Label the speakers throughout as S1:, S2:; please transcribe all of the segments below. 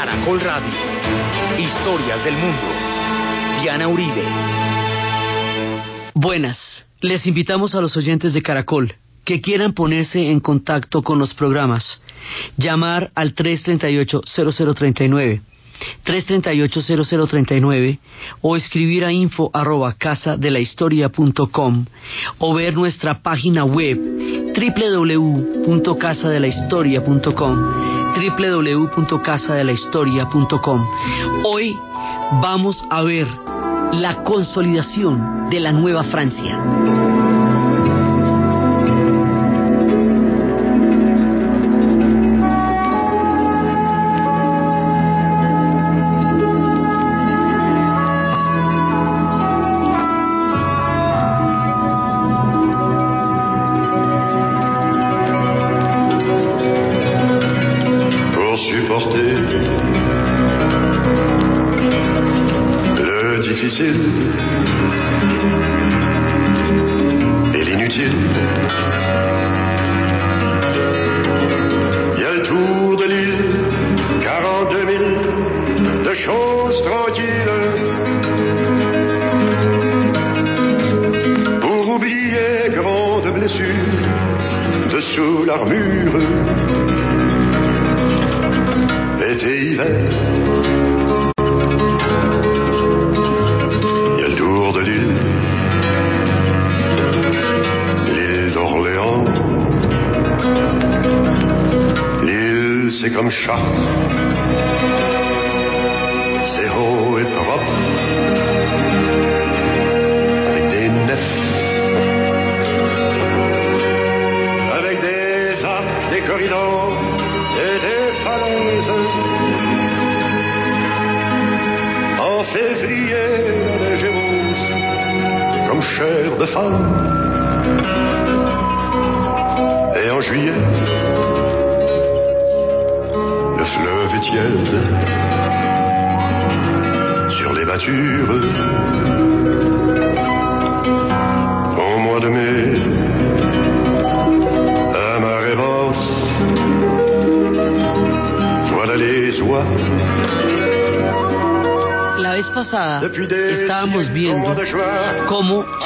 S1: Caracol Radio. Historias del mundo. Diana Uribe.
S2: Buenas. Les invitamos a los oyentes de Caracol que quieran ponerse en contacto con los programas. Llamar al 338-0039. 338-0039 o escribir a info arroba casa la o ver nuestra página web www.casadelahistoria.com www.casadelahistoria.com. Hoy vamos a ver la consolidación de la Nueva Francia. l'armure. Été, hiver.
S3: Il y a le tour de l'île, l'île d'Orléans. L'île, c'est comme Chartres.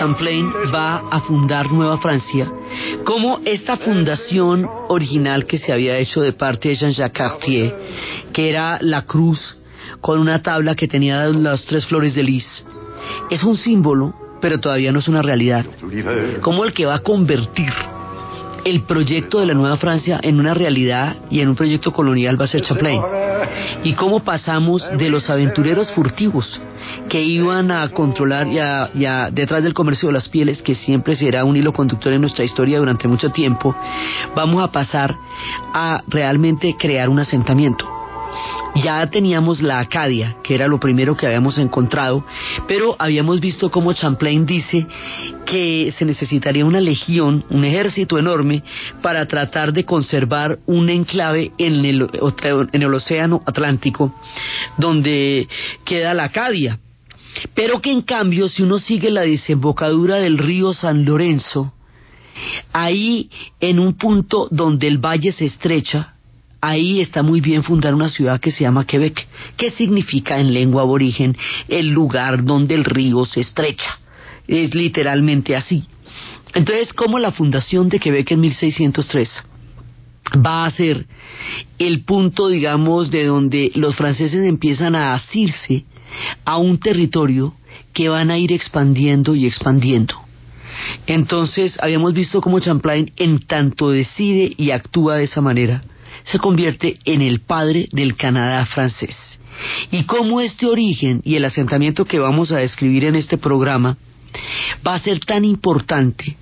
S2: Champlain va a fundar Nueva Francia, cómo esta fundación original que se había hecho de parte de Jean-Jacques Cartier, que era la cruz con una tabla que tenía las tres flores de lis, es un símbolo, pero todavía no es una realidad. Como el que va a convertir el proyecto de la Nueva Francia en una realidad y en un proyecto colonial va a ser Champlain. Y cómo pasamos de los aventureros furtivos que iban a controlar ya, detrás del comercio de las pieles, que siempre será un hilo conductor en nuestra historia durante mucho tiempo, vamos a pasar a realmente crear un asentamiento. Ya teníamos la Acadia, que era lo primero que habíamos encontrado, pero habíamos visto como Champlain dice que se necesitaría una legión, un ejército enorme, para tratar de conservar un enclave en el, en el Océano Atlántico, donde queda la Acadia. Pero que en cambio, si uno sigue la desembocadura del río San Lorenzo, ahí en un punto donde el valle se estrecha, ahí está muy bien fundar una ciudad que se llama Quebec, que significa en lengua aborigen el lugar donde el río se estrecha. Es literalmente así. Entonces, como la fundación de Quebec en 1603 va a ser el punto, digamos, de donde los franceses empiezan a asirse a un territorio que van a ir expandiendo y expandiendo. Entonces, habíamos visto cómo Champlain en tanto decide y actúa de esa manera, se convierte en el padre del Canadá francés. Y cómo este origen y el asentamiento que vamos a describir en este programa va a ser tan importante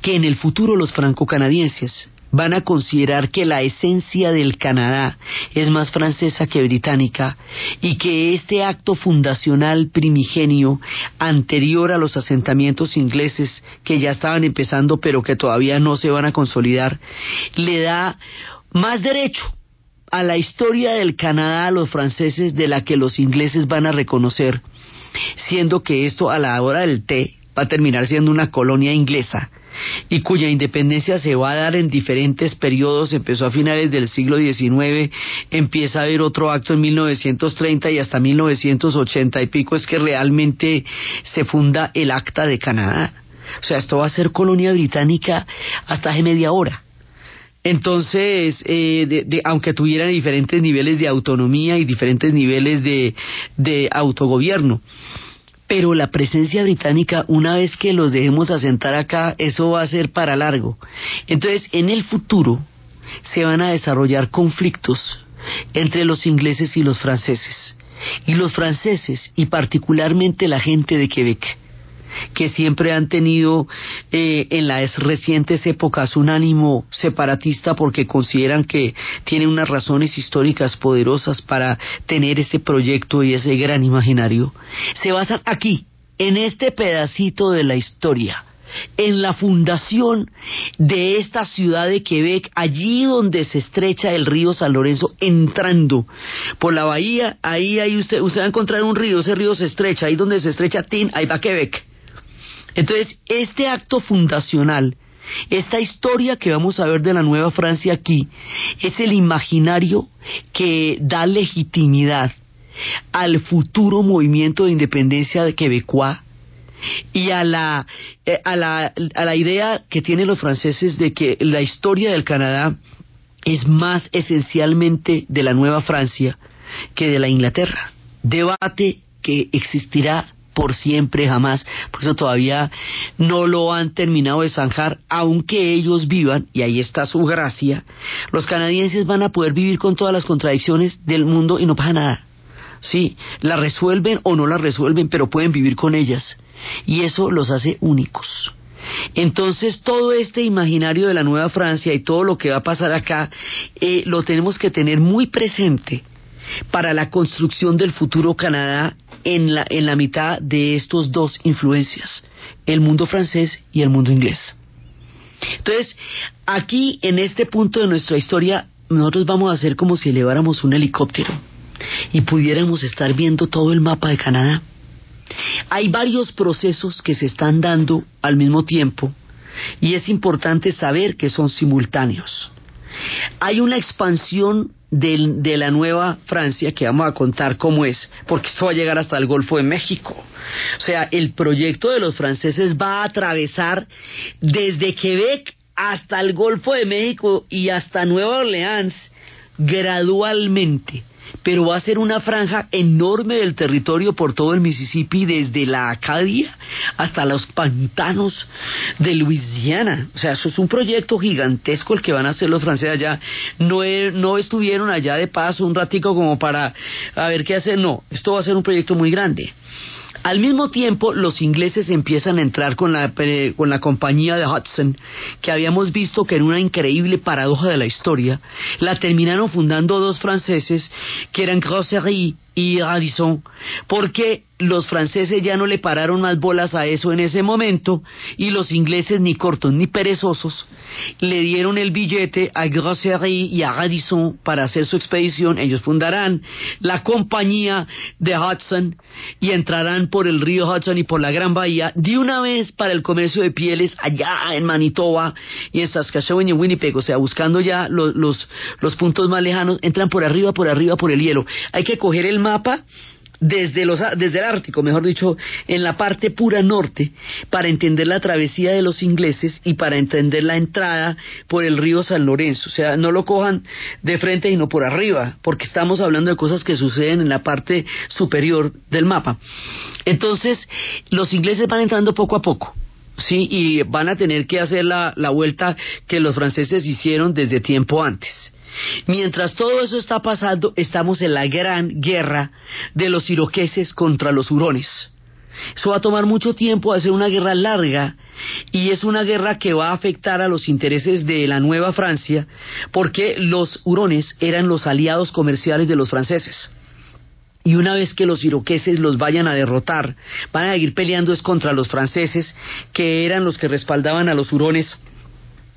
S2: que en el futuro los franco-canadienses van a considerar que la esencia del Canadá es más francesa que británica y que este acto fundacional primigenio anterior a los asentamientos ingleses que ya estaban empezando pero que todavía no se van a consolidar le da más derecho a la historia del Canadá a los franceses de la que los ingleses van a reconocer, siendo que esto a la hora del té va a terminar siendo una colonia inglesa y cuya independencia se va a dar en diferentes periodos, empezó a finales del siglo XIX, empieza a haber otro acto en 1930 y hasta 1980 y pico es que realmente se funda el Acta de Canadá. O sea, esto va a ser colonia británica hasta hace media hora. Entonces, eh, aunque tuvieran diferentes niveles de autonomía y diferentes niveles de, de autogobierno pero la presencia británica, una vez que los dejemos asentar acá, eso va a ser para largo. Entonces, en el futuro se van a desarrollar conflictos entre los ingleses y los franceses. Y los franceses, y particularmente la gente de Quebec, que siempre han tenido eh, en las recientes épocas un ánimo separatista porque consideran que tienen unas razones históricas poderosas para tener ese proyecto y ese gran imaginario, se basan aquí, en este pedacito de la historia en la fundación de esta ciudad de Quebec, allí donde se estrecha el río San Lorenzo, entrando por la bahía, ahí, ahí usted, usted va a encontrar un río, ese río se estrecha, ahí donde se estrecha Tin, ahí va Quebec. Entonces, este acto fundacional, esta historia que vamos a ver de la Nueva Francia aquí, es el imaginario que da legitimidad al futuro movimiento de independencia de Quebecois y a la, eh, a la, a la idea que tienen los franceses de que la historia del Canadá es más esencialmente de la Nueva Francia que de la Inglaterra. Debate que existirá por siempre, jamás, por eso todavía no lo han terminado de zanjar, aunque ellos vivan, y ahí está su gracia, los canadienses van a poder vivir con todas las contradicciones del mundo y no pasa nada. Sí, la resuelven o no la resuelven, pero pueden vivir con ellas. Y eso los hace únicos. Entonces todo este imaginario de la Nueva Francia y todo lo que va a pasar acá eh, lo tenemos que tener muy presente para la construcción del futuro Canadá en la, en la mitad de estos dos influencias, el mundo francés y el mundo inglés. Entonces, aquí en este punto de nuestra historia, nosotros vamos a hacer como si eleváramos un helicóptero y pudiéramos estar viendo todo el mapa de Canadá. Hay varios procesos que se están dando al mismo tiempo y es importante saber que son simultáneos. Hay una expansión de, la nueva Francia que vamos a contar cómo es, porque esto va a llegar hasta el Golfo de México. O sea, el proyecto de los franceses va a atravesar desde Quebec hasta el Golfo de México y hasta Nueva Orleans gradualmente pero va a ser una franja enorme del territorio por todo el Mississippi, desde la Acadia hasta los pantanos de Luisiana. O sea, eso es un proyecto gigantesco el que van a hacer los franceses allá. No, no estuvieron allá de paso un ratico como para a ver qué hacer, no, esto va a ser un proyecto muy grande. Al mismo tiempo, los ingleses empiezan a entrar con la, con la compañía de Hudson, que habíamos visto que en una increíble paradoja de la historia, la terminaron fundando dos franceses, que eran Grossery y Radisson, porque los franceses ya no le pararon más bolas a eso en ese momento y los ingleses ni cortos ni perezosos le dieron el billete a Grossery y a Radisson para hacer su expedición. Ellos fundarán la compañía de Hudson y entrarán por el río Hudson y por la Gran Bahía de una vez para el comercio de pieles allá en Manitoba y en Saskatchewan y en Winnipeg, o sea, buscando ya los, los, los puntos más lejanos, entran por arriba, por arriba, por el hielo. Hay que coger el mapa desde, los, desde el Ártico, mejor dicho, en la parte pura norte, para entender la travesía de los ingleses y para entender la entrada por el río San Lorenzo. O sea, no lo cojan de frente sino por arriba, porque estamos hablando de cosas que suceden en la parte superior del mapa. Entonces, los ingleses van entrando poco a poco. Sí, y van a tener que hacer la, la vuelta que los franceses hicieron desde tiempo antes. Mientras todo eso está pasando, estamos en la gran guerra de los iroqueses contra los hurones. Eso va a tomar mucho tiempo, va a ser una guerra larga y es una guerra que va a afectar a los intereses de la Nueva Francia porque los hurones eran los aliados comerciales de los franceses. Y una vez que los iroqueses los vayan a derrotar, van a ir peleando es contra los franceses, que eran los que respaldaban a los hurones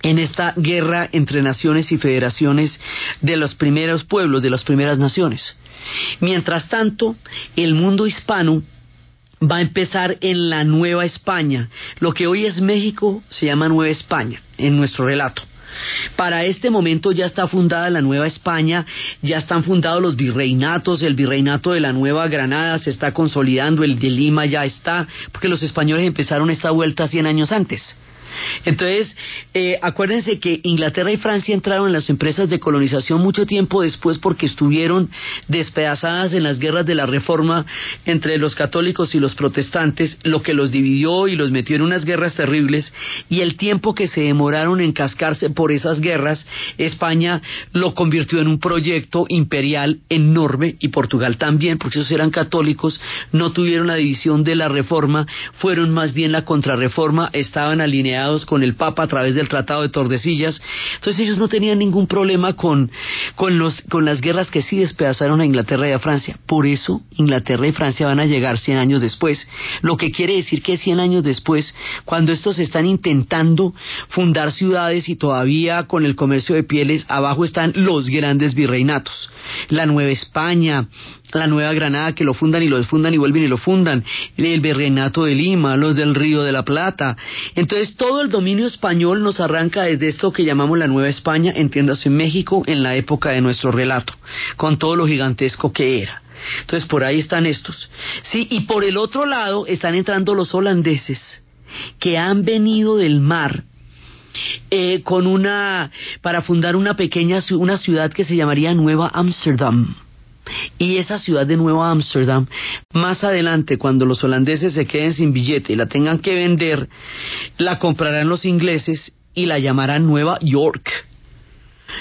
S2: en esta guerra entre naciones y federaciones de los primeros pueblos, de las primeras naciones. Mientras tanto, el mundo hispano va a empezar en la Nueva España. Lo que hoy es México se llama Nueva España en nuestro relato. Para este momento ya está fundada la Nueva España, ya están fundados los virreinatos, el virreinato de la Nueva Granada se está consolidando, el de Lima ya está, porque los españoles empezaron esta vuelta 100 años antes. Entonces, eh, acuérdense que Inglaterra y Francia entraron en las empresas de colonización mucho tiempo después porque estuvieron despedazadas en las guerras de la Reforma entre los católicos y los protestantes, lo que los dividió y los metió en unas guerras terribles. Y el tiempo que se demoraron en cascarse por esas guerras, España lo convirtió en un proyecto imperial enorme y Portugal también, porque esos eran católicos, no tuvieron la división de la Reforma, fueron más bien la contrarreforma, estaban alineados con el Papa a través del Tratado de Tordesillas. Entonces ellos no tenían ningún problema con, con, los, con las guerras que sí despedazaron a Inglaterra y a Francia. Por eso Inglaterra y Francia van a llegar 100 años después. Lo que quiere decir que 100 años después, cuando estos están intentando fundar ciudades y todavía con el comercio de pieles, abajo están los grandes virreinatos la Nueva España, la Nueva Granada que lo fundan y lo desfundan y vuelven y lo fundan, el Virreinato de Lima, los del Río de la Plata. Entonces todo el dominio español nos arranca desde esto que llamamos la Nueva España, entiéndase México, en la época de nuestro relato, con todo lo gigantesco que era. Entonces por ahí están estos. Sí, y por el otro lado están entrando los holandeses que han venido del mar eh, con una para fundar una pequeña una ciudad que se llamaría Nueva Amsterdam. Y esa ciudad de Nueva Amsterdam, más adelante, cuando los holandeses se queden sin billete y la tengan que vender, la comprarán los ingleses y la llamarán Nueva York.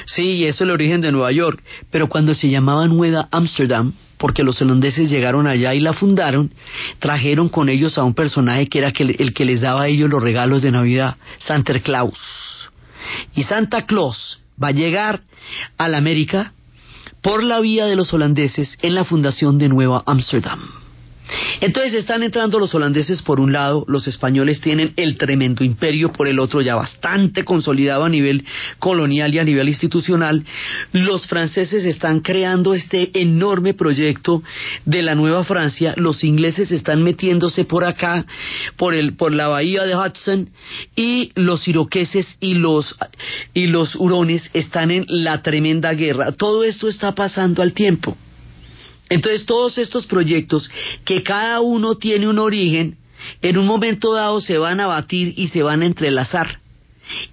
S2: Sí, eso es el origen de Nueva York. Pero cuando se llamaba Nueva Amsterdam, porque los holandeses llegaron allá y la fundaron, trajeron con ellos a un personaje que era el que les daba a ellos los regalos de Navidad, Santa Claus. Y Santa Claus va a llegar a la América por la vía de los holandeses en la fundación de Nueva Amsterdam. Entonces están entrando los holandeses por un lado, los españoles tienen el tremendo imperio por el otro ya bastante consolidado a nivel colonial y a nivel institucional, los franceses están creando este enorme proyecto de la nueva Francia, los ingleses están metiéndose por acá, por el por la bahía de Hudson y los iroqueses y los y los hurones están en la tremenda guerra. Todo esto está pasando al tiempo. Entonces todos estos proyectos, que cada uno tiene un origen, en un momento dado se van a batir y se van a entrelazar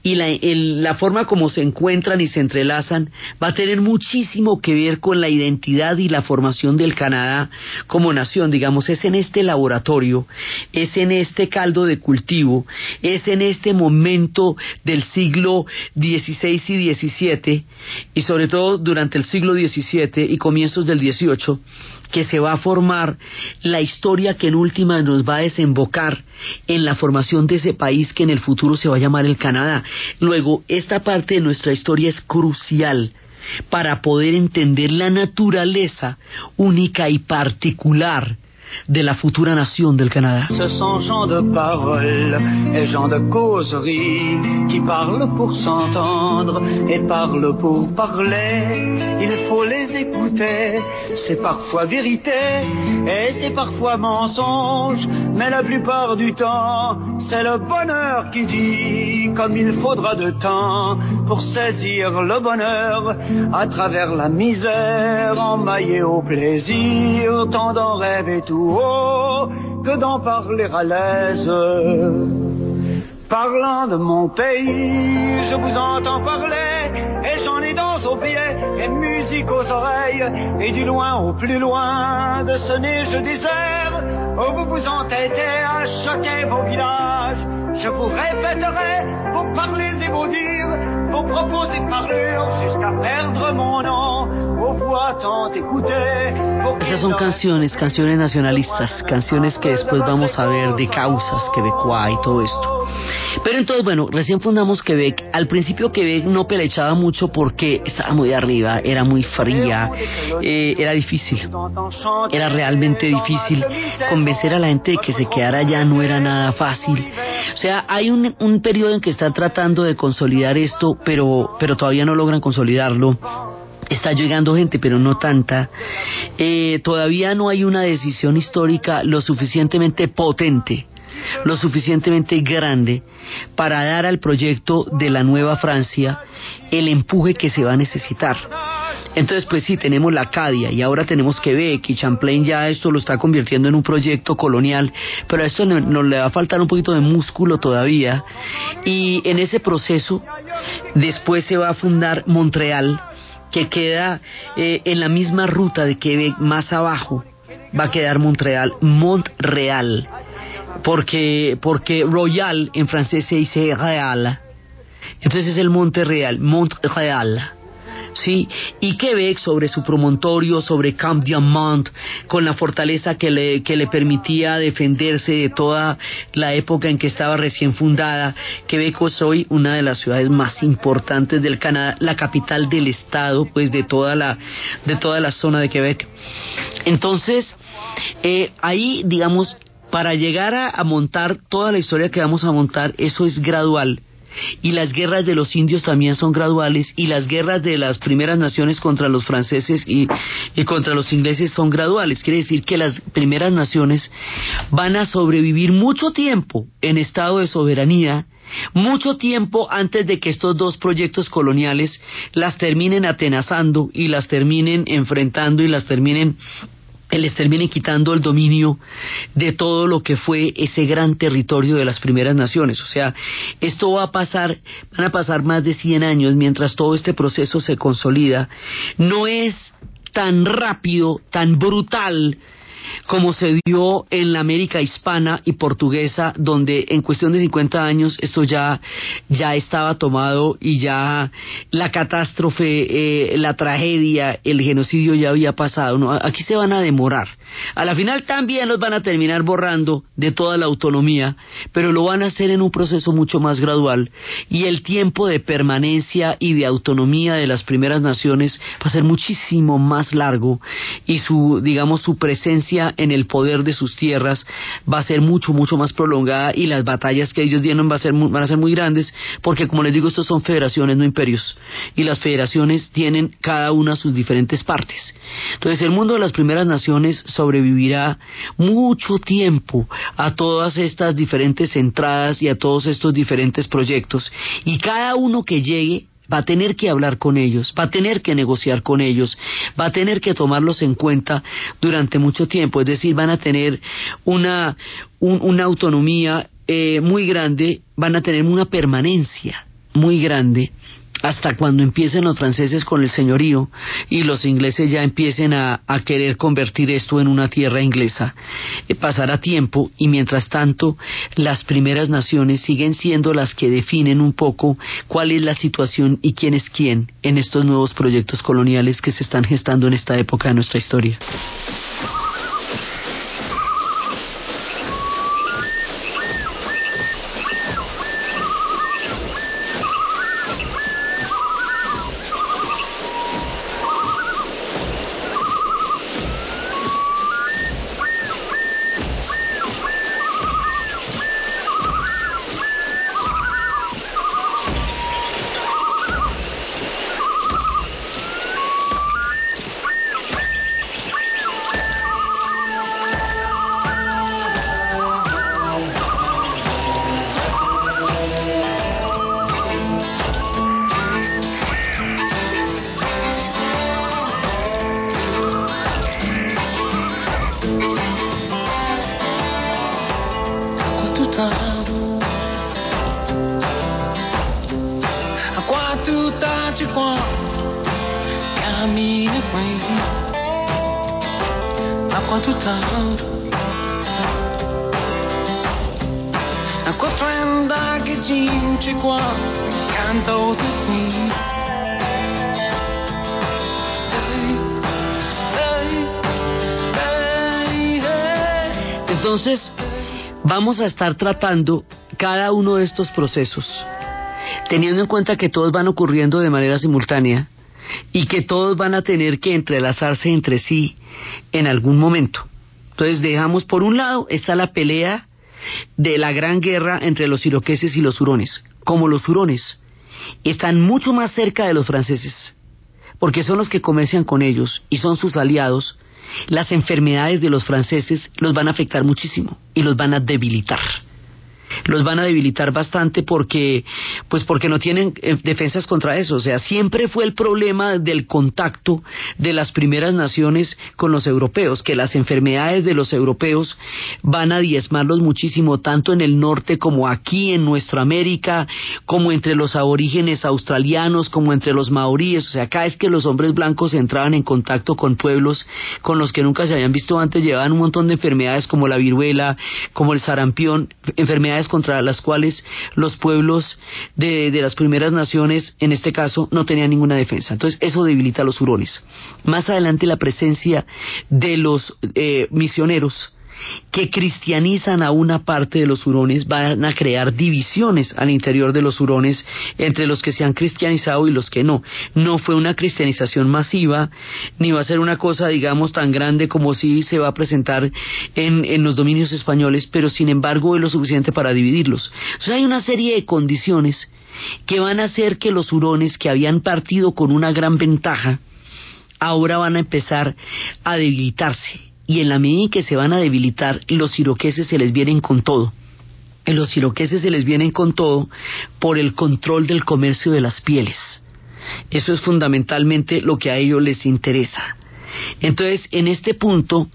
S2: y la, la, forma como se encuentran y se entrelazan va a tener muchísimo que ver con la identidad y la formación del Canadá como nación, digamos, es en este laboratorio, es en este caldo de cultivo, es en este momento del siglo XVI y XVII y sobre todo durante el siglo XVII y comienzos del XVIII que se va a formar la historia que en última nos va a desembocar en la formación de ese país que en el futuro se va a llamar el Canadá. Luego, esta parte de nuestra historia es crucial para poder entender la naturaleza única y particular de la futura nación del Canadá.
S4: Ce sont gens de parole et gens de causerie qui parlent pour s'entendre et parlent pour parler. Il faut les écouter, c'est parfois vérité et c'est parfois mensonge, mais la plupart du temps, c'est le bonheur qui dit comme il faudra de temps pour saisir le bonheur à travers la misère, emmaillé au plaisir, tendant rêve et tout que d'en parler à l'aise. Parlant de mon pays, je vous entends parler, et j'en ai dans aux pieds, et musique aux oreilles, et du loin au plus loin de ce neige désert, où vous vous entêtez à choquer vos villages. Je vous répéterai vos parler et vos dire, vos propos et parlures, jusqu'à perdre mon nom, aux voix tant écoutées.
S2: Estas son canciones, canciones nacionalistas, canciones que después vamos a ver de causas, quebecois y todo esto. Pero entonces, bueno, recién fundamos Quebec. Al principio Quebec no pelechaba mucho porque estaba muy arriba, era muy fría, eh, era difícil. Era realmente difícil. Convencer a la gente de que se quedara allá no era nada fácil. O sea, hay un, un periodo en que están tratando de consolidar esto, pero, pero todavía no logran consolidarlo está llegando gente, pero no tanta. eh, todavía no hay una decisión histórica lo suficientemente potente lo suficientemente grande para dar al proyecto de la nueva Francia el empuje que se va a necesitar. Entonces, pues sí, tenemos la Acadia y ahora tenemos Quebec y Champlain ya esto lo está convirtiendo en un proyecto colonial, pero a esto nos le va a faltar un poquito de músculo todavía y en ese proceso después se va a fundar Montreal, que queda eh, en la misma ruta de Quebec, más abajo va a quedar Montreal, Montreal, porque, porque Royal en francés se dice Real, entonces es el Monte Real, Montreal. ¿Sí? Y Quebec sobre su promontorio, sobre Camp Diamant, con la fortaleza que le, que le permitía defenderse de toda la época en que estaba recién fundada. Quebec es hoy una de las ciudades más importantes del Canadá, la capital del estado, pues de toda la, de toda la zona de Quebec. Entonces, eh, ahí, digamos, para llegar a montar toda la historia que vamos a montar, eso es gradual y las guerras de los indios también son graduales y las guerras de las primeras naciones contra los franceses y, contra los ingleses son graduales. Quiere decir que las primeras naciones van a sobrevivir mucho tiempo en estado de soberanía mucho tiempo antes de que estos dos proyectos coloniales las terminen atenazando y las terminen enfrentando y las terminen les termine quitando el dominio de todo lo que fue ese gran territorio de las primeras naciones. O sea, esto va a pasar, van a pasar más de 100 años mientras todo este proceso se consolida. No es tan rápido, tan brutal como se dio en la América hispana y portuguesa, donde en cuestión de 50 años esto ya, ya estaba tomado y ya la catástrofe, eh, la tragedia, el genocidio ya había pasado. ¿no? Aquí se van a demorar. A la final también los van a terminar borrando de toda la autonomía, pero lo van a hacer en un proceso mucho más gradual y el tiempo de permanencia y de autonomía de las primeras naciones va a ser muchísimo más largo y su, digamos, su presencia en el poder de sus tierras va a ser mucho, mucho más prolongada y las batallas que ellos dieron van a ser, van a ser muy grandes porque, como les digo, estos son federaciones, no imperios y las federaciones tienen cada una sus diferentes partes. Entonces, el mundo de las primeras naciones sobrevivirá mucho tiempo a todas estas diferentes entradas y a todos estos diferentes proyectos y cada uno que llegue va a tener que hablar con ellos, va a tener que negociar con ellos, va a tener que tomarlos en cuenta durante mucho tiempo, es decir, van a tener una, una autonomía eh, muy grande, van a tener una permanencia muy grande hasta cuando empiecen los franceses con el señorío y los ingleses ya empiecen a, querer convertir esto en una tierra inglesa. Eh, pasará tiempo y mientras tanto las primeras naciones siguen siendo las que definen un poco cuál es la situación y quién es quién en estos nuevos proyectos coloniales que se están gestando en esta época de nuestra historia.
S5: voltado. Há quatro tarde com caminha com A quatro tá. É Há quatro anda que gente com canta o de mim.
S2: Entonces, vamos a estar tratando cada uno de estos procesos, teniendo en cuenta que todos van ocurriendo de manera simultánea y que todos van a tener que entrelazarse entre sí en algún momento. Entonces dejamos por un lado está la pelea de la gran guerra entre los iroqueses y los hurones. Como los hurones están mucho más cerca de los franceses, porque son los que comercian con ellos y son sus aliados, las enfermedades de los franceses los van a afectar muchísimo y los van a debilitar los van a debilitar bastante porque, pues porque no tienen eh, defensas contra eso. O sea, siempre fue el problema del contacto de las primeras naciones con los europeos, que las enfermedades de los europeos van a diezmarlos muchísimo, tanto en el norte como aquí en nuestra América, como entre los aborígenes australianos, como entre los maoríes. O sea, acá es que los hombres blancos entraban en contacto con pueblos con los que nunca se habían visto antes, llevaban un montón de enfermedades como la viruela, como el sarampión, enfermedades contra las cuales los pueblos de, las primeras naciones, en este caso, no tenían ninguna defensa. Entonces, eso debilita a los hurones. Más adelante, la presencia de los eh, misioneros que cristianizan a una parte de los hurones van a crear divisiones al interior de los hurones entre los que se han cristianizado y los que no. No fue una cristianización masiva, ni va a ser una cosa, digamos, tan grande como si se va a presentar en, en los dominios españoles, pero sin embargo es lo suficiente para dividirlos. Entonces hay una serie de condiciones que van a hacer que los hurones que habían partido con una gran ventaja, ahora van a empezar a debilitarse y en la medida en que se van a debilitar, los iroqueses se les vienen con todo. los iroqueses se les vienen con todo por el control del comercio de las pieles. Eso es fundamentalmente lo que a ellos les interesa. Entonces, en este punto,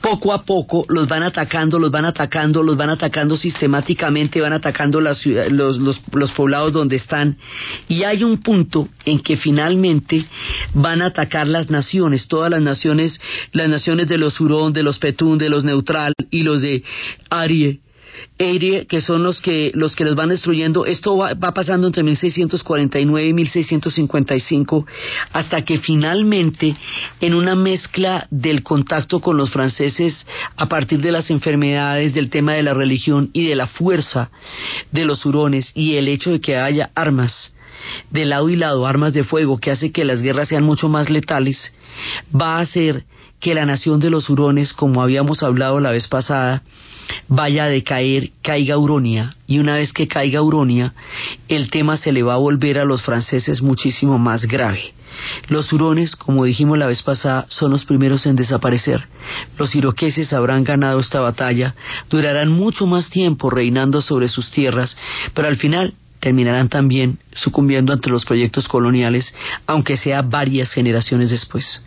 S2: poco a poco los van atacando, los van atacando, los van atacando sistemáticamente, van atacando las los, los, poblados donde están. Y hay un punto en que finalmente van a atacar las naciones, todas las naciones, las naciones de los Hurón, de los Petún, de los Neutral y los de Arie Que son los que los que los van destruyendo. Esto va, pasando entre 1649 y 1655 hasta que finalmente en una mezcla del contacto con los franceses a partir de las enfermedades, del tema de la religión y de la fuerza de los hurones y el hecho de que haya armas de lado y lado, armas de fuego que hace que las guerras sean mucho más letales, va a hacer que la nación de los hurones, como habíamos hablado la vez pasada, vaya a decaer, caiga Uronia, y una vez que caiga Uronia, el tema se le va a volver a los franceses muchísimo más grave. Los hurones, como dijimos la vez pasada, son los primeros en desaparecer. Los iroqueses habrán ganado esta batalla, durarán mucho más tiempo reinando sobre sus tierras, pero al final terminarán también sucumbiendo ante los proyectos coloniales, aunque sea varias generaciones después.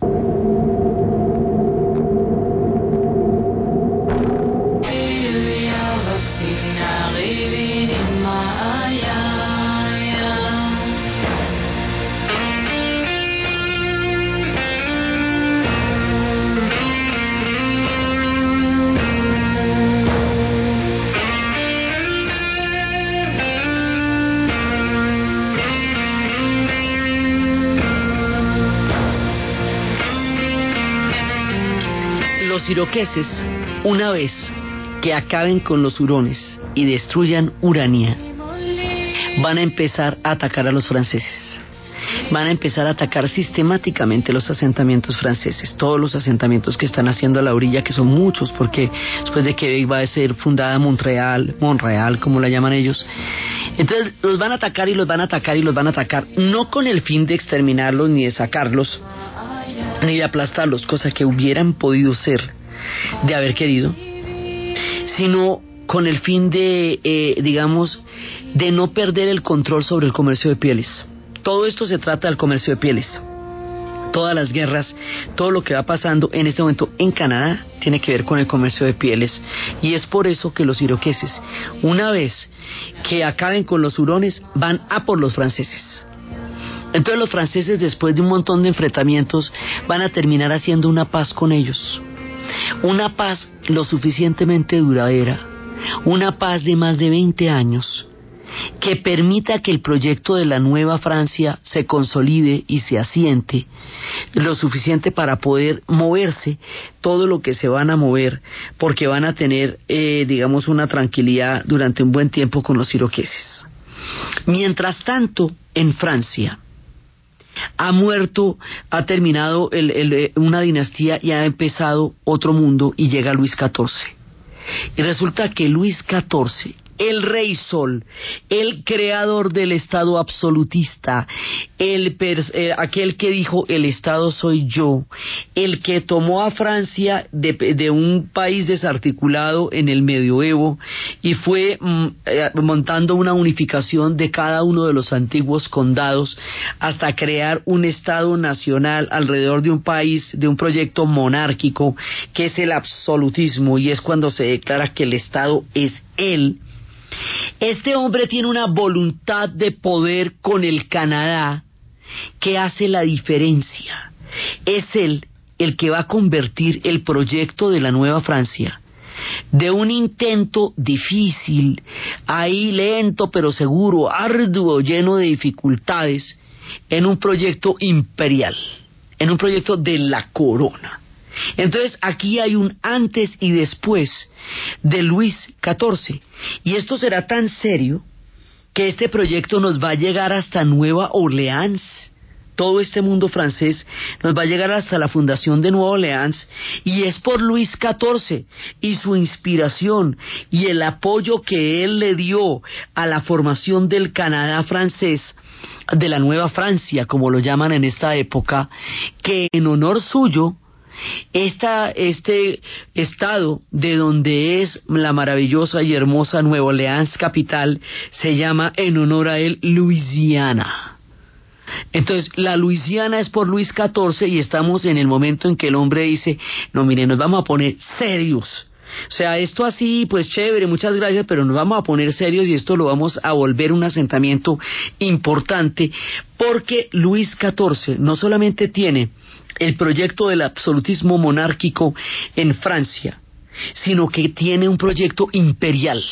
S2: Los una vez que acaben con los hurones y destruyan Urania, van a empezar a atacar a los franceses. Van a empezar a atacar sistemáticamente los asentamientos franceses, todos los asentamientos que están haciendo a la orilla, que son muchos, porque después de que va a ser fundada Montreal, Montreal, como la llaman ellos, entonces los van a atacar y los van a atacar y los van a atacar, no con el fin de exterminarlos ni de sacarlos, ni de aplastarlos, cosa que hubieran podido ser de haber querido, sino con el fin de, eh, digamos, de no perder el control sobre el comercio de pieles. Todo esto se trata del comercio de pieles. Todas las guerras, todo lo que va pasando en este momento en Canadá tiene que ver con el comercio de pieles. Y es por eso que los iroqueses, una vez que acaben con los hurones, van a por los franceses. Entonces los franceses, después de un montón de enfrentamientos, van a terminar haciendo una paz con ellos. Una paz lo suficientemente duradera, una paz de más de 20 años, que permita que el proyecto de la nueva Francia se consolide y se asiente lo suficiente para poder moverse todo lo que se van a mover, porque van a tener, eh, digamos, una tranquilidad durante un buen tiempo con los iroqueses. Mientras tanto, en Francia, ha muerto, ha terminado eh, una dinastía y ha empezado otro mundo y llega Luis XIV. Y resulta que Luis XIV el rey Sol, el creador del Estado absolutista, el eh, aquel que dijo el Estado soy yo, el que tomó a Francia de, un país desarticulado en el medioevo y fue mm, eh, montando una unificación de cada uno de los antiguos condados hasta crear un Estado nacional alrededor de un país, de un proyecto monárquico que es el absolutismo y es cuando se declara que el Estado es él este hombre tiene una voluntad de poder con el Canadá que hace la diferencia. Es él el que va a convertir el proyecto de la Nueva Francia de un intento difícil, ahí lento pero seguro, arduo, lleno de dificultades, en un proyecto imperial, en un proyecto de la corona. Entonces aquí hay un antes y después de Luis XIV. Y esto será tan serio que este proyecto nos va a llegar hasta Nueva Orleans. Todo este mundo francés nos va a llegar hasta la fundación de Nueva Orleans y es por Luis XIV y su inspiración y el apoyo que él le dio a la formación del Canadá francés de la Nueva Francia, como lo llaman en esta época, que en honor suyo esta, este estado de donde es la maravillosa y hermosa Nueva Orleans capital se llama en honor a él Luisiana. Entonces, la Luisiana es por Luis XIV y estamos en el momento en que el hombre dice, no, mire, nos vamos a poner serios. O sea, esto así, pues chévere, muchas gracias, pero nos vamos a poner serios y esto lo vamos a volver un asentamiento importante porque Luis XIV no solamente tiene el proyecto del absolutismo monárquico en Francia, sino que tiene un proyecto imperial.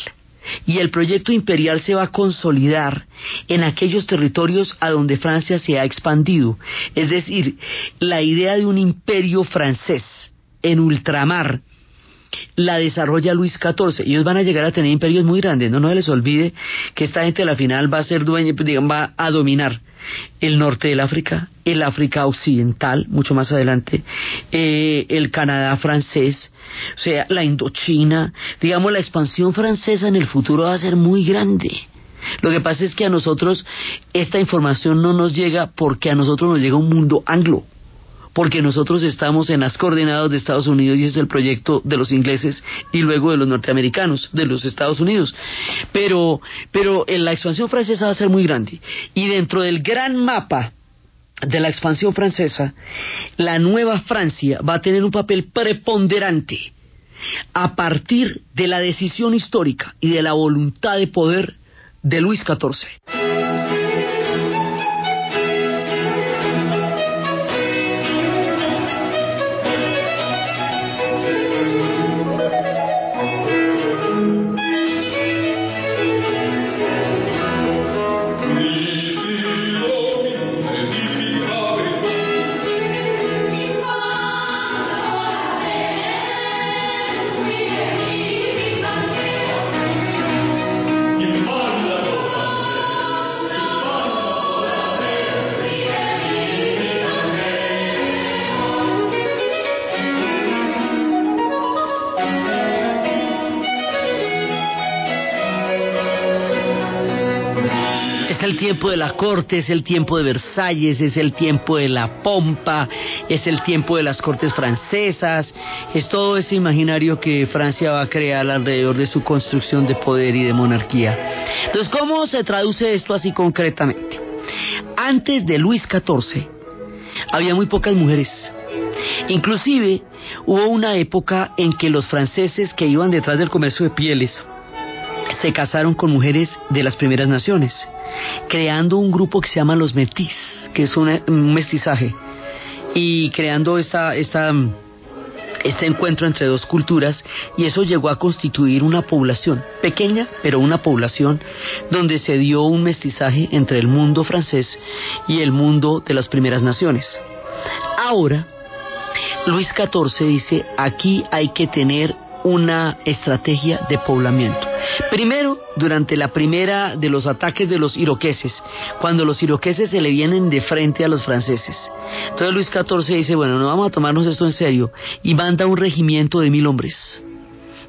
S2: Y el proyecto imperial se va a consolidar en aquellos territorios a donde Francia se ha expandido. Es decir, la idea de un imperio francés en ultramar la desarrolla Luis XIV. Ellos van a llegar a tener imperios muy grandes. No, no se les olvide que esta gente a la final va a ser dueña, digamos, va a dominar el norte del África, el África occidental, mucho más adelante, eh, el Canadá francés, o sea, la Indochina, digamos, la expansión francesa en el futuro va a ser muy grande. Lo que pasa es que a nosotros esta información no nos llega porque a nosotros nos llega un mundo anglo porque nosotros estamos en las coordenadas de Estados Unidos y es el proyecto de los ingleses y luego de los norteamericanos, de los Estados Unidos. Pero, pero en la expansión francesa va a ser muy grande. Y dentro del gran mapa de la expansión francesa, la nueva Francia va a tener un papel preponderante a partir de la decisión histórica y de la voluntad de poder de Luis XIV. Tiempo de la corte, es el tiempo de Versalles, es el tiempo de la pompa, es el tiempo de las cortes francesas, es todo ese imaginario que Francia va a crear alrededor de su construcción de poder y de monarquía. Entonces, ¿cómo se traduce esto así concretamente? Antes de Luis XIV había muy pocas mujeres. Inclusive hubo una época en que los franceses que iban detrás del comercio de pieles se casaron con mujeres de las primeras naciones creando un grupo que se llama los metis, que es un, mestizaje, y creando esta, esta, este encuentro entre dos culturas, y eso llegó a constituir una población, pequeña, pero una población, donde se dio un mestizaje entre el mundo francés y el mundo de las primeras naciones. Ahora, Luis XIV dice, aquí hay que tener una estrategia de poblamiento. Primero, durante la primera de los ataques de los iroqueses, cuando los iroqueses se le vienen de frente a los franceses. Entonces Luis XIV dice, bueno, no vamos a tomarnos esto en serio, y manda un regimiento de mil hombres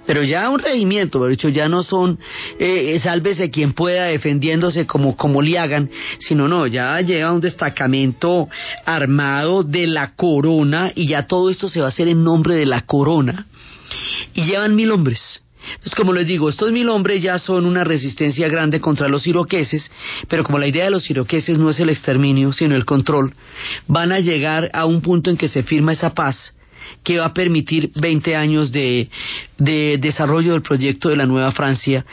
S2: pero ya un regimiento, pero dicho, ya no son eh, sálvese quien pueda defendiéndose como, como le hagan, sino no, ya lleva un destacamento armado de la corona y ya todo esto se va a hacer en nombre de la corona. Y llevan mil hombres. Entonces, como les digo, estos mil hombres ya son una resistencia grande contra los iroqueses, pero como la idea de los iroqueses no es el exterminio, sino el control, van a llegar a un punto en que se firma esa paz que va a permitir 20 años de, de, desarrollo del proyecto de la Nueva Francia,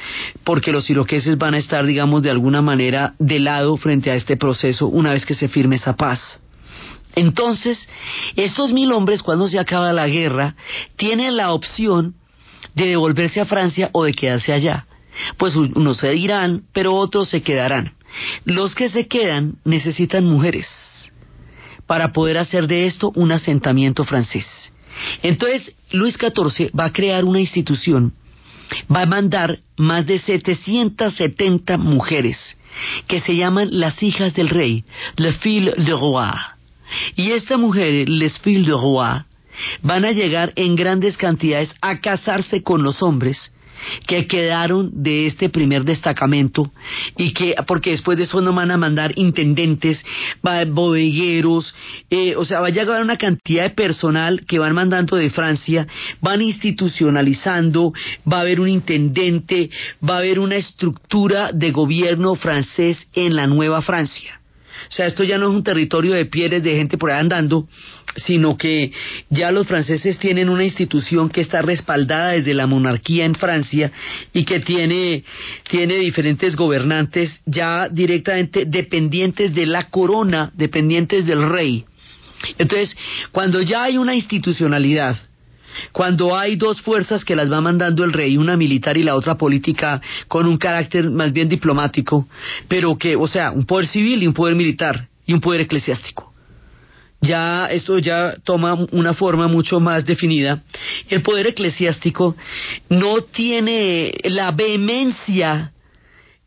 S2: porque los iroqueses van a estar, digamos, de alguna manera de lado frente a este proceso una vez que se firme esa paz. Entonces, estos mil hombres, cuando se acaba la guerra, tienen la opción de devolverse a Francia o de quedarse allá. Pues unos se irán, pero otros se quedarán. Los que se quedan necesitan mujeres para poder hacer de esto un asentamiento francés. Entonces, Luis XIV va a crear una institución, va a mandar más de 770 mujeres que se llaman las hijas del rey, le fille de roi. Y estas mujeres, les filles de roi, van a llegar en grandes cantidades a casarse con los hombres que quedaron de este primer destacamento y que porque después de eso no van a mandar intendentes, bodegueros, eh, o sea, va a llegar una cantidad de personal que van mandando de Francia, van institucionalizando, va a haber un intendente, va a haber una estructura de gobierno francés en la Nueva Francia. O sea, esto ya no es un territorio de pieles de gente por ahí andando, sino que ya los franceses tienen una institución que está respaldada desde la monarquía en Francia y que tiene, tiene diferentes gobernantes ya directamente dependientes de la corona, dependientes del rey. Entonces, cuando ya hay una institucionalidad, cuando hay dos fuerzas que las va mandando el rey, una militar y la otra política, con un carácter más bien diplomático, pero que, o sea, un poder civil y un poder militar y un poder eclesiástico. Ya esto ya toma una forma mucho más definida. El poder eclesiástico no tiene la vehemencia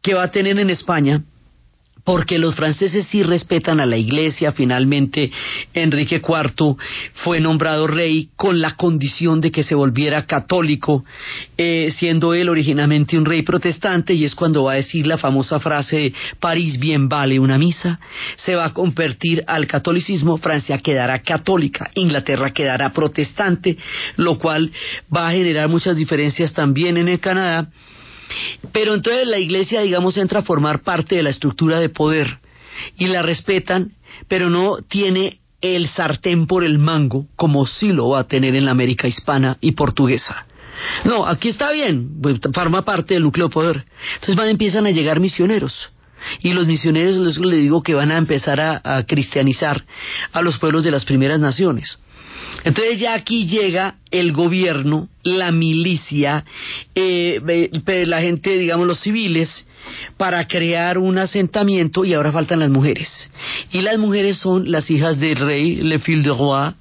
S2: que va a tener en España, porque los franceses sí respetan a la iglesia. Finalmente, Enrique IV fue nombrado rey con la condición de que se volviera católico, eh, siendo él originalmente un rey protestante, y es cuando va a decir la famosa frase París bien vale una misa, se va a convertir al catolicismo, Francia quedará católica, Inglaterra quedará protestante, lo cual va a generar muchas diferencias también en el Canadá pero entonces la iglesia, digamos, entra a formar parte de la estructura de poder y la respetan, pero no tiene el sartén por el mango como sí lo va a tener en la América hispana y portuguesa. No, aquí está bien, pues, forma parte del núcleo de poder. Entonces van, empiezan a llegar misioneros. Y los misioneros, les digo que van a empezar a cristianizar a los pueblos de las primeras naciones. Entonces ya aquí llega el gobierno, la milicia, eh, la gente, digamos, los civiles, para crear un asentamiento y ahora faltan las mujeres. Y las mujeres son las hijas del rey, Le Fil de Roi,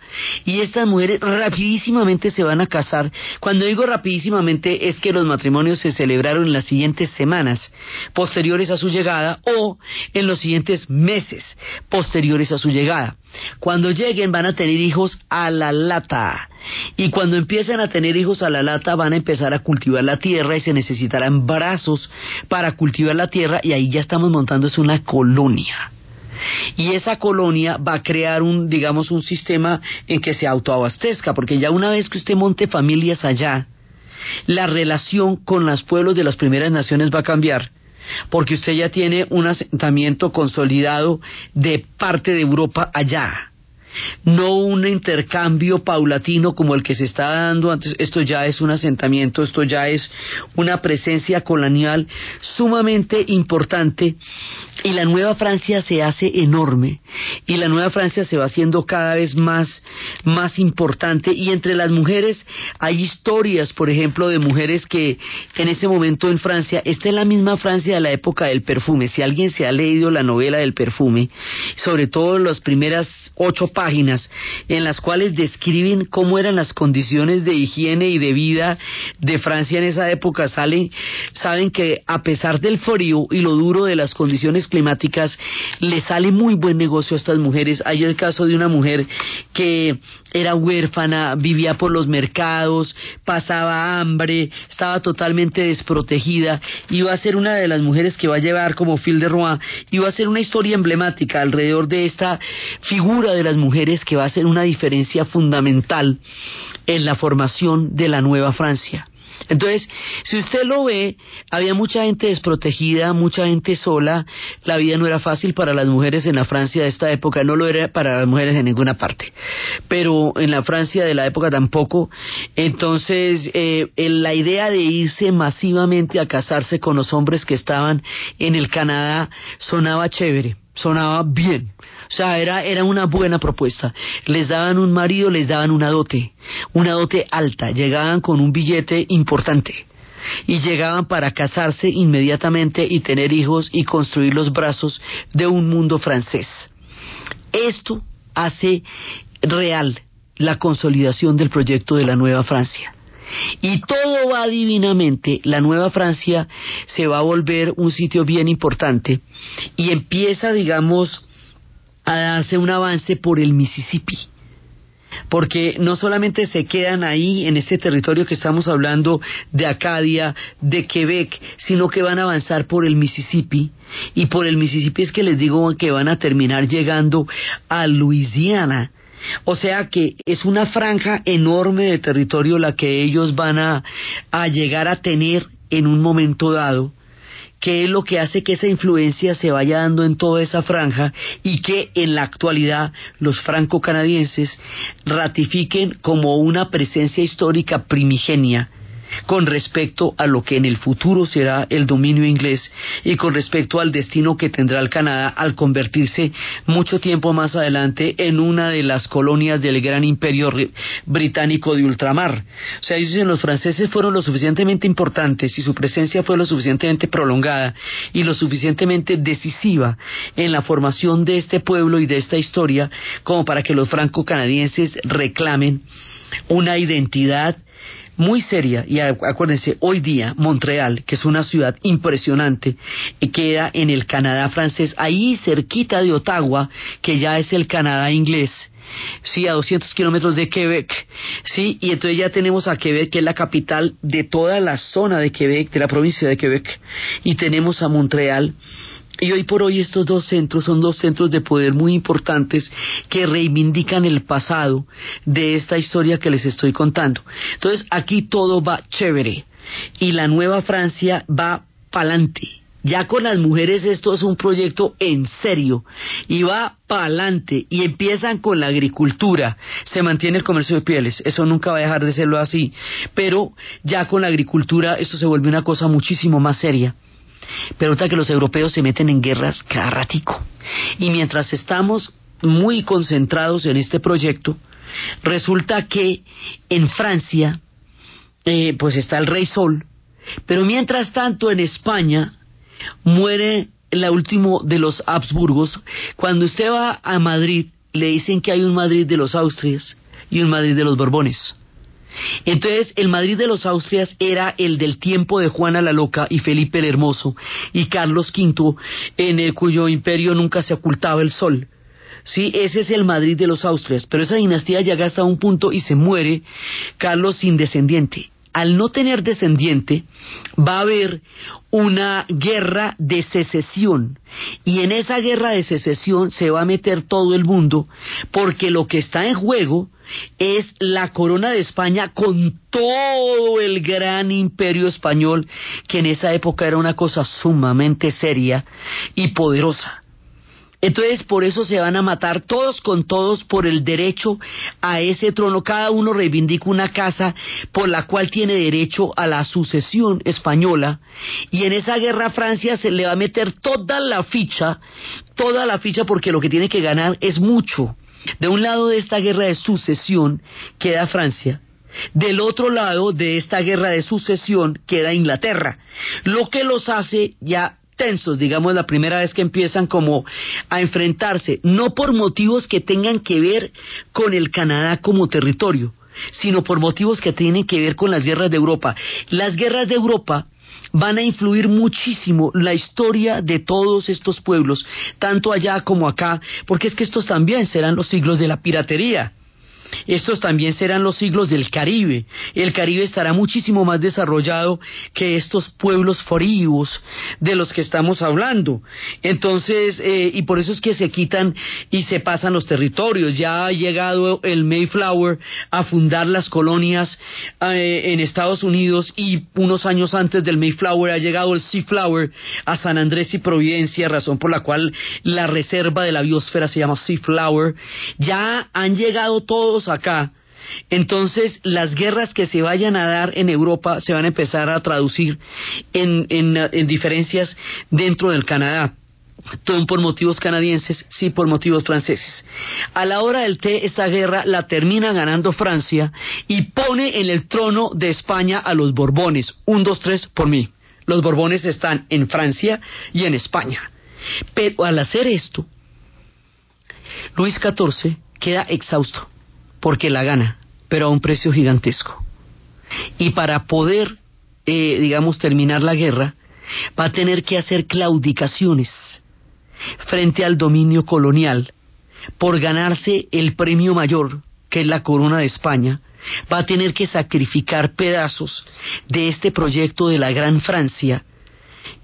S2: y estas mujeres rapidísimamente se van a casar. Cuando digo rapidísimamente es que los matrimonios se celebraron en las siguientes semanas posteriores a su llegada o en los siguientes meses posteriores a su llegada. Cuando lleguen van a tener hijos a la lata. Y cuando empiecen a tener hijos a la lata van a empezar a cultivar la tierra y se necesitarán brazos para cultivar la tierra y ahí ya estamos montándose una colonia. Y esa colonia va a crear un, digamos, un sistema en que se autoabastezca, porque ya una vez que usted monte familias allá, la relación con los pueblos de las primeras naciones va a cambiar porque usted ya tiene un asentamiento consolidado de parte de Europa allá no un intercambio paulatino como el que se está dando antes. Esto ya es un asentamiento, esto ya es una presencia colonial sumamente importante. Y la Nueva Francia se hace enorme. Y la Nueva Francia se va haciendo cada vez más, más importante. Y entre las mujeres hay historias, por ejemplo, de mujeres que en ese momento en Francia, esta es la misma Francia de la época del perfume, si alguien se ha leído la novela del perfume, sobre todo las primeras ocho páginas en las cuales describen cómo eran las condiciones de higiene y de vida de Francia en esa época, salen, saben que a pesar del frío y lo duro de las condiciones climáticas, le sale muy buen negocio a estas mujeres. Hay el caso de una mujer que era huérfana, vivía por los mercados, pasaba hambre, estaba totalmente desprotegida, iba a ser una de las mujeres que va a llevar como fil de Rouen, iba a ser una historia emblemática alrededor de esta figura de las mujeres que va a ser una diferencia fundamental en la formación de la nueva Francia. Entonces, si usted lo ve, había mucha gente desprotegida, mucha gente sola, la vida no era fácil para las mujeres en la Francia de esta época, no lo era para las mujeres en ninguna parte, pero en la Francia de la época tampoco. Entonces, eh, la idea de irse masivamente a casarse con los hombres que estaban en el Canadá sonaba chévere, sonaba bien. O sea, era, era una buena propuesta. Les daban un marido, les daban una dote, una dote alta, llegaban con un billete importante y llegaban para casarse inmediatamente y tener hijos y construir los brazos de un mundo francés. Esto hace real la consolidación del proyecto de la Nueva Francia. Y todo va divinamente, la Nueva Francia se va a volver un sitio bien importante y empieza, digamos, a darse un avance por el Mississippi. Porque no solamente se quedan ahí en este territorio que estamos hablando de Acadia, de Quebec, sino que van a avanzar por el Mississippi. Y por el Mississippi es que les digo que van a terminar llegando a Luisiana. O sea que es una franja enorme de territorio la que ellos van a, llegar a tener en un momento dado qué es lo que hace que esa influencia se vaya dando en toda esa franja y que en la actualidad los franco-canadienses ratifiquen como una presencia histórica primigenia con respecto a lo que en el futuro será el dominio inglés y con respecto al destino que tendrá el Canadá al convertirse mucho tiempo más adelante en una de las colonias del gran imperio británico de ultramar. O sea, ellos dicen los franceses fueron lo suficientemente importantes y su presencia fue lo suficientemente prolongada y lo suficientemente decisiva en la formación de este pueblo y de esta historia como para que los franco-canadienses reclamen una identidad muy seria y acuérdense, hoy día Montreal, que es una ciudad impresionante, queda en el Canadá francés, ahí cerquita de Ottawa, que ya es el Canadá inglés sí, a 200 kilómetros de Quebec, sí, y entonces ya tenemos a Quebec, que es la capital de toda la zona de Quebec, de la provincia de Quebec, y tenemos a Montreal, y hoy por hoy estos dos centros son dos centros de poder muy importantes que reivindican el pasado de esta historia que les estoy contando. Entonces aquí todo va chévere y la nueva Francia va pa'lante. Ya con las mujeres esto es un proyecto en serio y va pa'lante y empiezan con la agricultura. Se mantiene el comercio de pieles, eso nunca va a dejar de serlo así, pero ya con la agricultura esto se vuelve una cosa muchísimo más seria. Pero que los europeos se meten en guerras cada ratico. Y mientras estamos muy concentrados en este proyecto, resulta que en Francia, eh, pues está el rey Sol, pero mientras tanto en España muere el último de los Habsburgos. Cuando usted va a Madrid, le dicen que hay un Madrid de los Austrias y un Madrid de los Borbones. Entonces, el Madrid de los Austrias era el del tiempo de Juana la Loca y Felipe el Hermoso y Carlos V, en el cuyo imperio nunca se ocultaba el sol. Sí, ese es el Madrid de los Austrias, pero esa dinastía llega hasta un punto y se muere Carlos sin descendiente. Al no tener descendiente, va a haber una guerra de secesión. Y en esa guerra de secesión se va a meter todo el mundo, porque lo que está en juego es la corona de España con todo el gran imperio español, que en esa época era una cosa sumamente seria y poderosa. Entonces por eso se van a matar todos con todos por el derecho a ese trono. Cada uno reivindica una casa por la cual tiene derecho a la sucesión española. Y en esa guerra Francia se le va a meter toda la ficha, toda la ficha porque lo que tiene que ganar es mucho. De un lado de esta guerra de sucesión queda Francia. Del otro lado de esta guerra de sucesión queda Inglaterra, lo que los hace ya digamos, la primera vez que empiezan como a enfrentarse, no por motivos que tengan que ver con el Canadá como territorio, sino por motivos que tienen que ver con las guerras de Europa. Las guerras de Europa van a influir muchísimo la historia de todos estos pueblos, tanto allá como acá, porque es que estos también serán los siglos de la piratería. Estos también serán los siglos del Caribe. El Caribe estará muchísimo más desarrollado que estos pueblos fríos de los que estamos hablando. Entonces, eh, y por eso es que se quitan y se pasan los territorios. Ya ha llegado el Mayflower a fundar las colonias eh, en Estados Unidos y unos años antes del Mayflower ha llegado el Seaflower a San Andrés y Providencia, razón por la cual la reserva de la biosfera se llama Seaflower. Ya han llegado todos acá, entonces las guerras que se vayan a dar en Europa se van a empezar a traducir en, en, diferencias dentro del Canadá. Todo por motivos canadienses, sí por motivos franceses. A la hora del té, esta guerra la termina ganando Francia y pone en el trono de España a los Borbones. Un, dos, tres por mí. Los Borbones están en Francia y en España. Pero al hacer esto, Luis XIV queda exhausto porque la gana, pero a un precio gigantesco. Y para poder, eh, digamos, terminar la guerra, va a tener que hacer claudicaciones frente al dominio colonial por ganarse el premio mayor, que es la corona de España, va a tener que sacrificar pedazos de este proyecto de la Gran Francia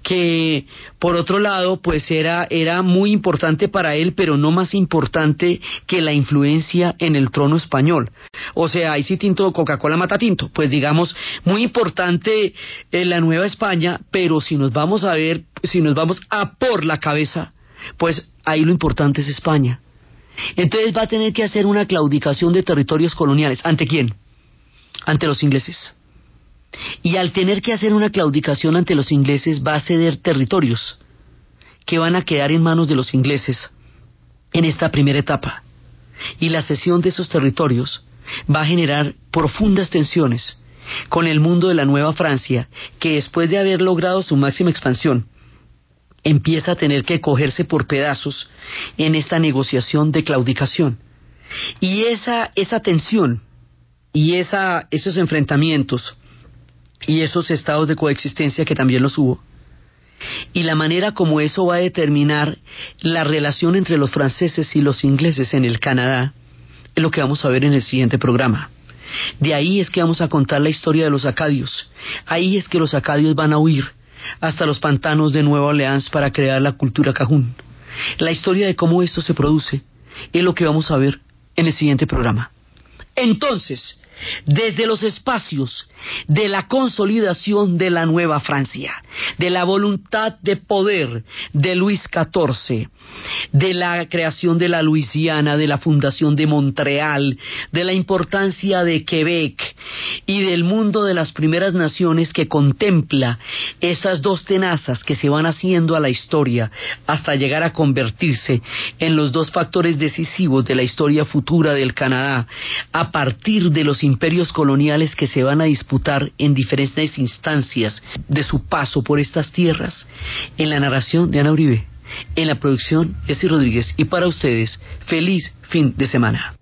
S2: que por otro lado pues era, era muy importante para él, pero no más importante que la influencia en el trono español. O sea, ahí sí tinto Coca-Cola mata tinto, pues digamos, muy importante en la Nueva España, pero si nos vamos a ver, si nos vamos a por la cabeza, pues ahí lo importante es España. Entonces va a tener que hacer una claudicación de territorios coloniales. ¿Ante quién? Ante los ingleses y al tener que hacer una claudicación ante los ingleses va a ceder territorios que van a quedar en manos de los ingleses en esta primera etapa. Y la cesión de esos territorios va a generar profundas tensiones con el mundo de la Nueva Francia, que después de haber logrado su máxima expansión, empieza a tener que cogerse por pedazos en esta negociación de claudicación. Y esa, esa tensión y esa, esos enfrentamientos y esos estados de coexistencia que también los hubo. Y la manera como eso va a determinar la relación entre los franceses y los ingleses en el Canadá es lo que vamos a ver en el siguiente programa. De ahí es que vamos a contar la historia de los acadios. Ahí es que los acadios van a huir hasta los pantanos de Nueva Orleans para crear la cultura cajún. La historia de cómo esto se produce es lo que vamos a ver en el siguiente programa. Entonces, desde los espacios de la consolidación de la nueva Francia, de la voluntad de poder de Luis XIV, de la creación de la Luisiana, de la fundación de Montreal, de la importancia de Quebec y del mundo de las primeras naciones que contempla esas dos tenazas que se van haciendo a la historia hasta llegar a convertirse en los dos factores decisivos de la historia futura del Canadá a partir de los imperios coloniales que se van a disputar en diferentes instancias de su paso por estas tierras. En la narración de Ana Uribe, en la producción Jessy Rodríguez y para ustedes, feliz fin de semana.